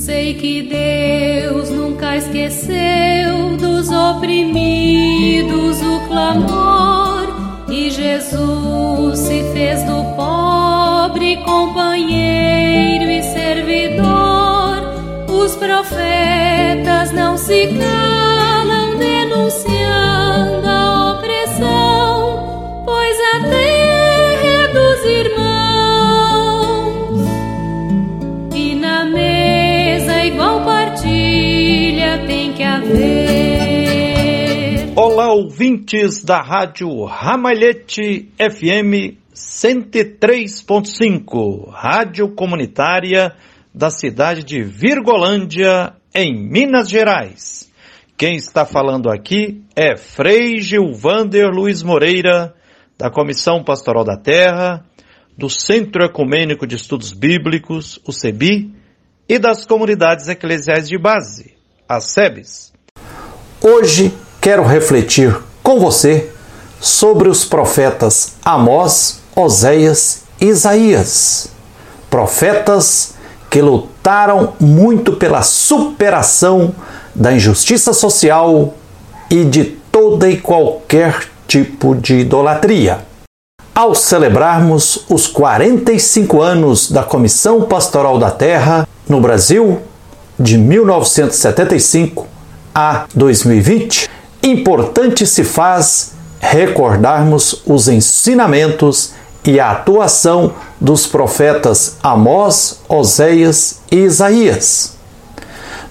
Sei que Deus nunca esqueceu dos oprimidos o clamor e Jesus se fez do pobre companheiro e servidor. Os profetas não se calam denunciando ouvintes da Rádio Ramalhete FM 103.5, rádio comunitária da cidade de Virgolândia, em Minas Gerais. Quem está falando aqui é Frei Gilvander Luiz Moreira, da Comissão Pastoral da Terra, do Centro Ecumênico de Estudos Bíblicos, o CEBI, e das comunidades eclesiais de base, as SEBs. Hoje quero refletir com você sobre os profetas Amós, Oséias e Isaías. Profetas que lutaram muito pela superação da injustiça social e de toda e qualquer tipo de idolatria. Ao celebrarmos os 45 anos da Comissão Pastoral da Terra no Brasil, de 1975 a 2020, importante se faz recordarmos os ensinamentos e a atuação dos profetas Amós, Oséias e Isaías.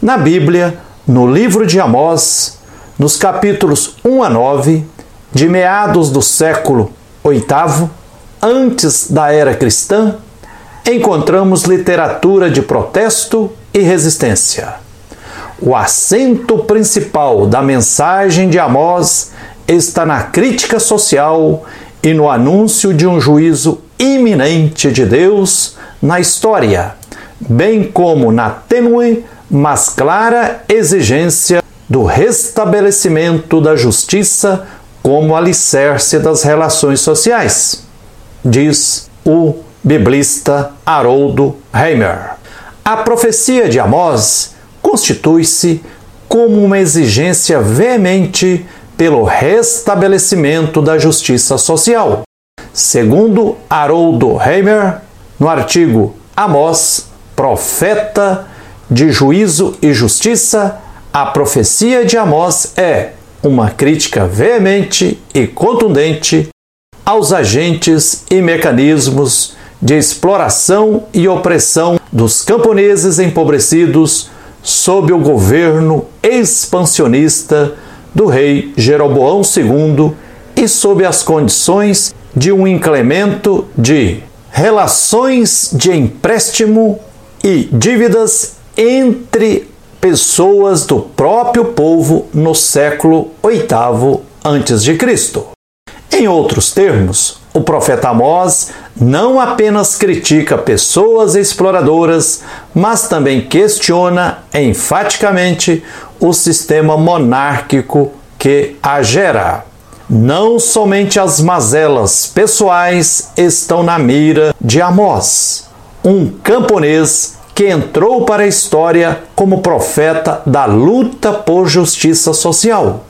Na Bíblia, no livro de Amós, nos capítulos 1 a 9, de meados do século VIII, antes da era cristã, encontramos literatura de protesto e resistência. O acento principal da mensagem de Amós está na crítica social e no anúncio de um juízo iminente de Deus na história, bem como na tênue, mas clara exigência do restabelecimento da justiça como alicerce das relações sociais, diz o biblista Haroldo Heimer. A profecia de Amós constitui-se como uma exigência veemente pelo restabelecimento da justiça social. Segundo Haroldo Heimer, no artigo Amós, profeta de juízo e justiça, a profecia de Amós é uma crítica veemente e contundente aos agentes e mecanismos de exploração e opressão dos camponeses empobrecidos sob o governo expansionista do rei Jeroboão II e sob as condições de um incremento de relações de empréstimo e dívidas entre pessoas do próprio povo no século VIII a.C. Em outros termos, o profeta Amós não apenas critica pessoas exploradoras, mas também questiona enfaticamente o sistema monárquico que a gera. Não somente as mazelas pessoais estão na mira de Amós, um camponês que entrou para a história como profeta da luta por justiça social.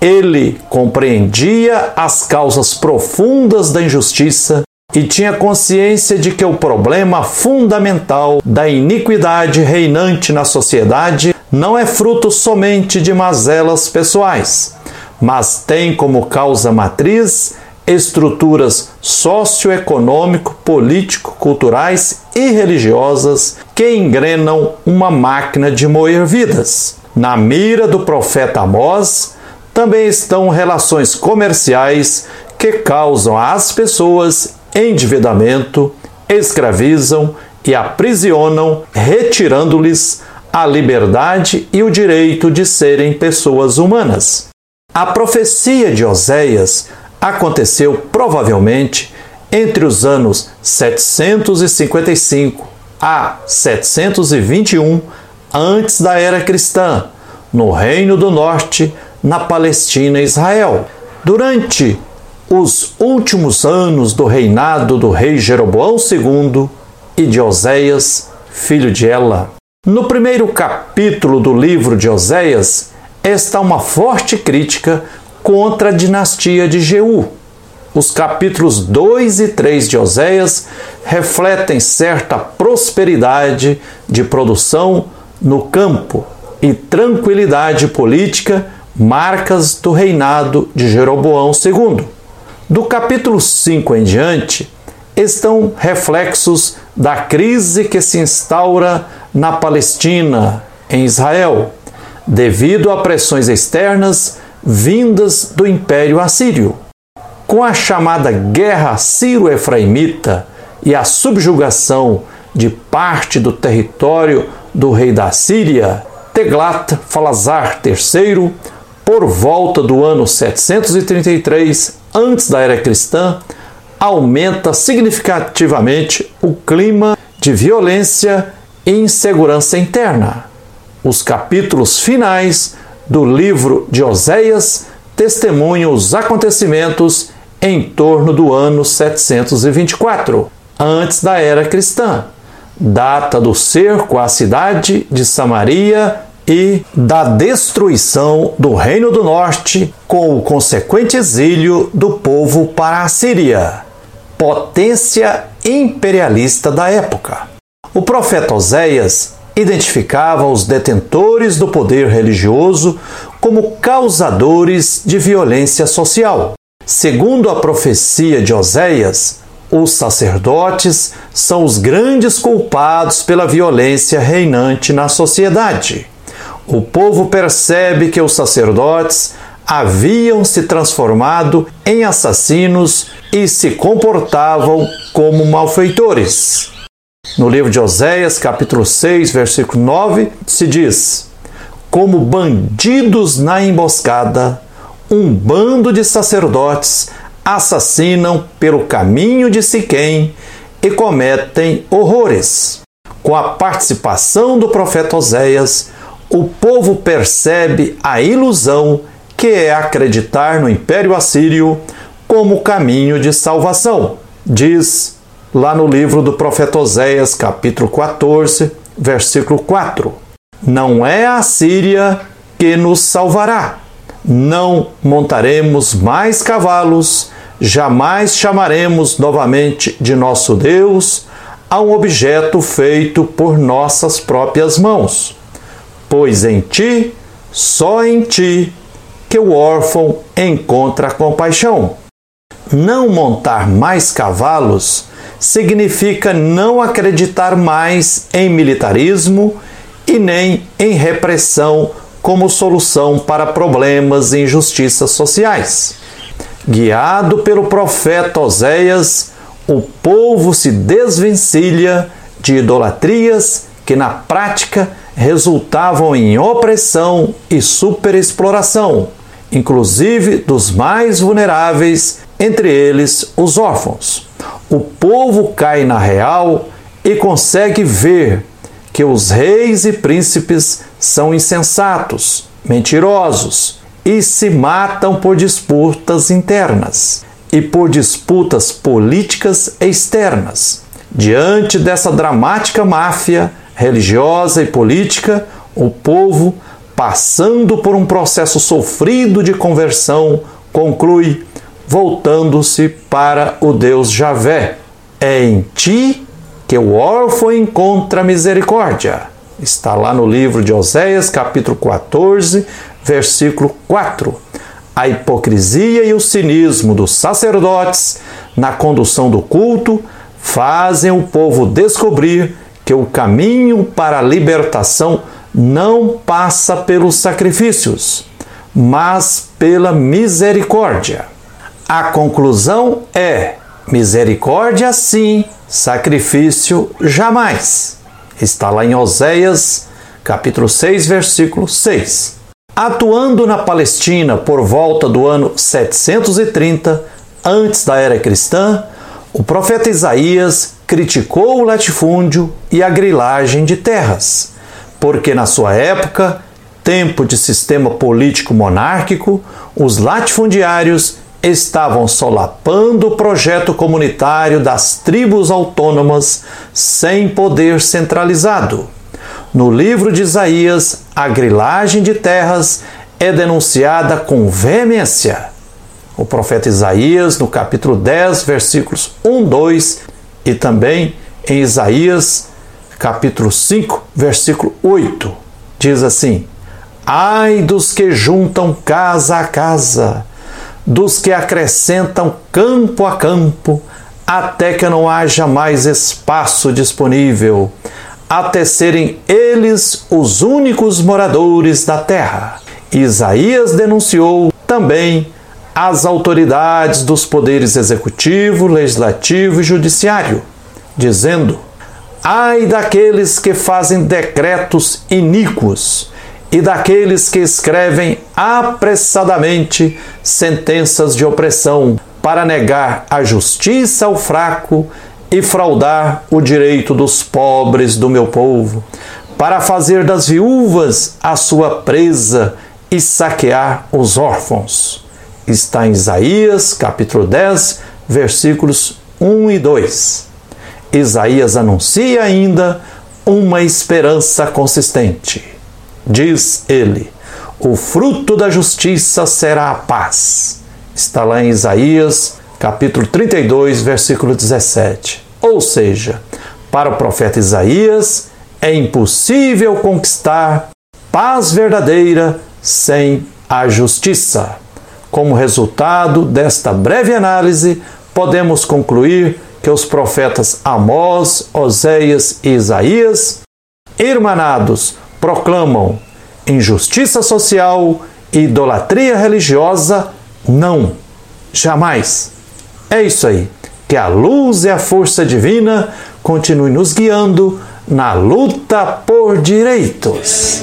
Ele compreendia as causas profundas da injustiça e tinha consciência de que o problema fundamental da iniquidade reinante na sociedade não é fruto somente de mazelas pessoais, mas tem como causa matriz estruturas socioeconômico, político, culturais e religiosas que engrenam uma máquina de moer vidas. Na mira do profeta Amós também estão relações comerciais que causam às pessoas endividamento, escravizam e aprisionam, retirando-lhes a liberdade e o direito de serem pessoas humanas. A profecia de Oséias aconteceu provavelmente entre os anos 755 a 721 antes da era cristã, no Reino do Norte, na Palestina e Israel. Durante os últimos anos do reinado do rei Jeroboão II e de Oséias, filho de Ela. No primeiro capítulo do livro de Oséias está uma forte crítica contra a dinastia de Jeú. Os capítulos 2 e 3 de Oséias refletem certa prosperidade de produção no campo e tranquilidade política, marcas do reinado de Jeroboão II. Do capítulo 5 em diante, estão reflexos da crise que se instaura na Palestina, em Israel, devido a pressões externas vindas do Império Assírio. Com a chamada Guerra Sírio-Efraimita e a subjugação de parte do território do rei da Síria, Teglat Falazar III, por volta do ano 733 antes da era cristã, aumenta significativamente o clima de violência e insegurança interna. Os capítulos finais do livro de Oséias testemunham os acontecimentos em torno do ano 724, antes da era cristã, data do cerco à cidade de Samaria e da destruição do Reino do Norte com o consequente exílio do povo para a Síria, potência imperialista da época. O profeta Oséias identificava os detentores do poder religioso como causadores de violência social. Segundo a profecia de Oséias, os sacerdotes são os grandes culpados pela violência reinante na sociedade. O povo percebe que os sacerdotes haviam se transformado em assassinos e se comportavam como malfeitores. No livro de Oséias, capítulo 6, versículo 9, se diz: Como bandidos na emboscada, um bando de sacerdotes assassinam pelo caminho de Siquém e cometem horrores. Com a participação do profeta Oséias, o povo percebe a ilusão que é acreditar no Império Assírio como caminho de salvação. Diz lá no livro do profeta Oséias, capítulo 14, versículo 4. Não é a Síria que nos salvará. Não montaremos mais cavalos, jamais chamaremos novamente de nosso Deus a um objeto feito por nossas próprias mãos. Pois em ti, só em ti, que o órfão encontra compaixão. Não montar mais cavalos significa não acreditar mais em militarismo e nem em repressão como solução para problemas e injustiças sociais. Guiado pelo profeta Oséias, o povo se desvencilha de idolatrias que na prática resultavam em opressão e superexploração inclusive dos mais vulneráveis, entre eles os órfãos. O povo cai na real e consegue ver que os reis e príncipes são insensatos, mentirosos e se matam por disputas internas e por disputas políticas externas. Diante dessa dramática máfia religiosa e política, o povo passando por um processo sofrido de conversão, conclui, voltando-se para o Deus Javé: É em ti que o órfão encontra misericórdia. Está lá no livro de Oséias, capítulo 14, versículo 4. A hipocrisia e o cinismo dos sacerdotes na condução do culto fazem o povo descobrir que o caminho para a libertação não passa pelos sacrifícios, mas pela misericórdia. A conclusão é: misericórdia sim, sacrifício jamais. Está lá em Oséias, capítulo 6, versículo 6. Atuando na Palestina por volta do ano 730 antes da era cristã, o profeta Isaías criticou o latifúndio e a grilagem de terras porque na sua época, tempo de sistema político monárquico, os latifundiários estavam solapando o projeto comunitário das tribos autônomas sem poder centralizado. No livro de Isaías, a grilagem de terras é denunciada com veemência. O profeta Isaías, no capítulo 10, versículos 1, 2 e também em Isaías, capítulo 5, versículo 8, diz assim: Ai dos que juntam casa a casa, dos que acrescentam campo a campo, até que não haja mais espaço disponível até serem eles os únicos moradores da terra. Isaías denunciou também as autoridades dos poderes executivo, legislativo e judiciário, dizendo: Ai daqueles que fazem decretos iníquos e daqueles que escrevem apressadamente sentenças de opressão para negar a justiça ao fraco e fraudar o direito dos pobres do meu povo, para fazer das viúvas a sua presa e saquear os órfãos. Está em Isaías, capítulo 10, versículos 1 e 2. Isaías anuncia ainda uma esperança consistente. Diz ele: o fruto da justiça será a paz. Está lá em Isaías, capítulo 32, versículo 17. Ou seja, para o profeta Isaías, é impossível conquistar paz verdadeira sem a justiça. Como resultado desta breve análise, podemos concluir que os profetas Amós, Oséias e Isaías, irmanados, proclamam injustiça social e idolatria religiosa, não, jamais. É isso aí. Que a luz e a força divina continue nos guiando na luta por direitos.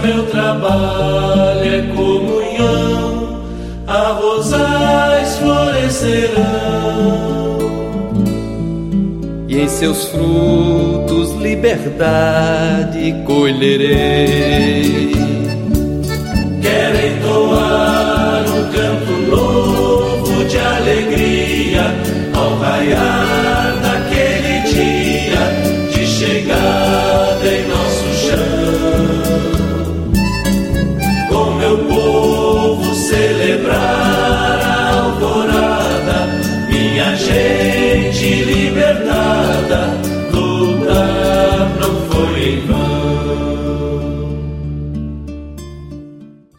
meu trabalho é comunhão, a rosais florescerão. E em seus frutos liberdade colherei.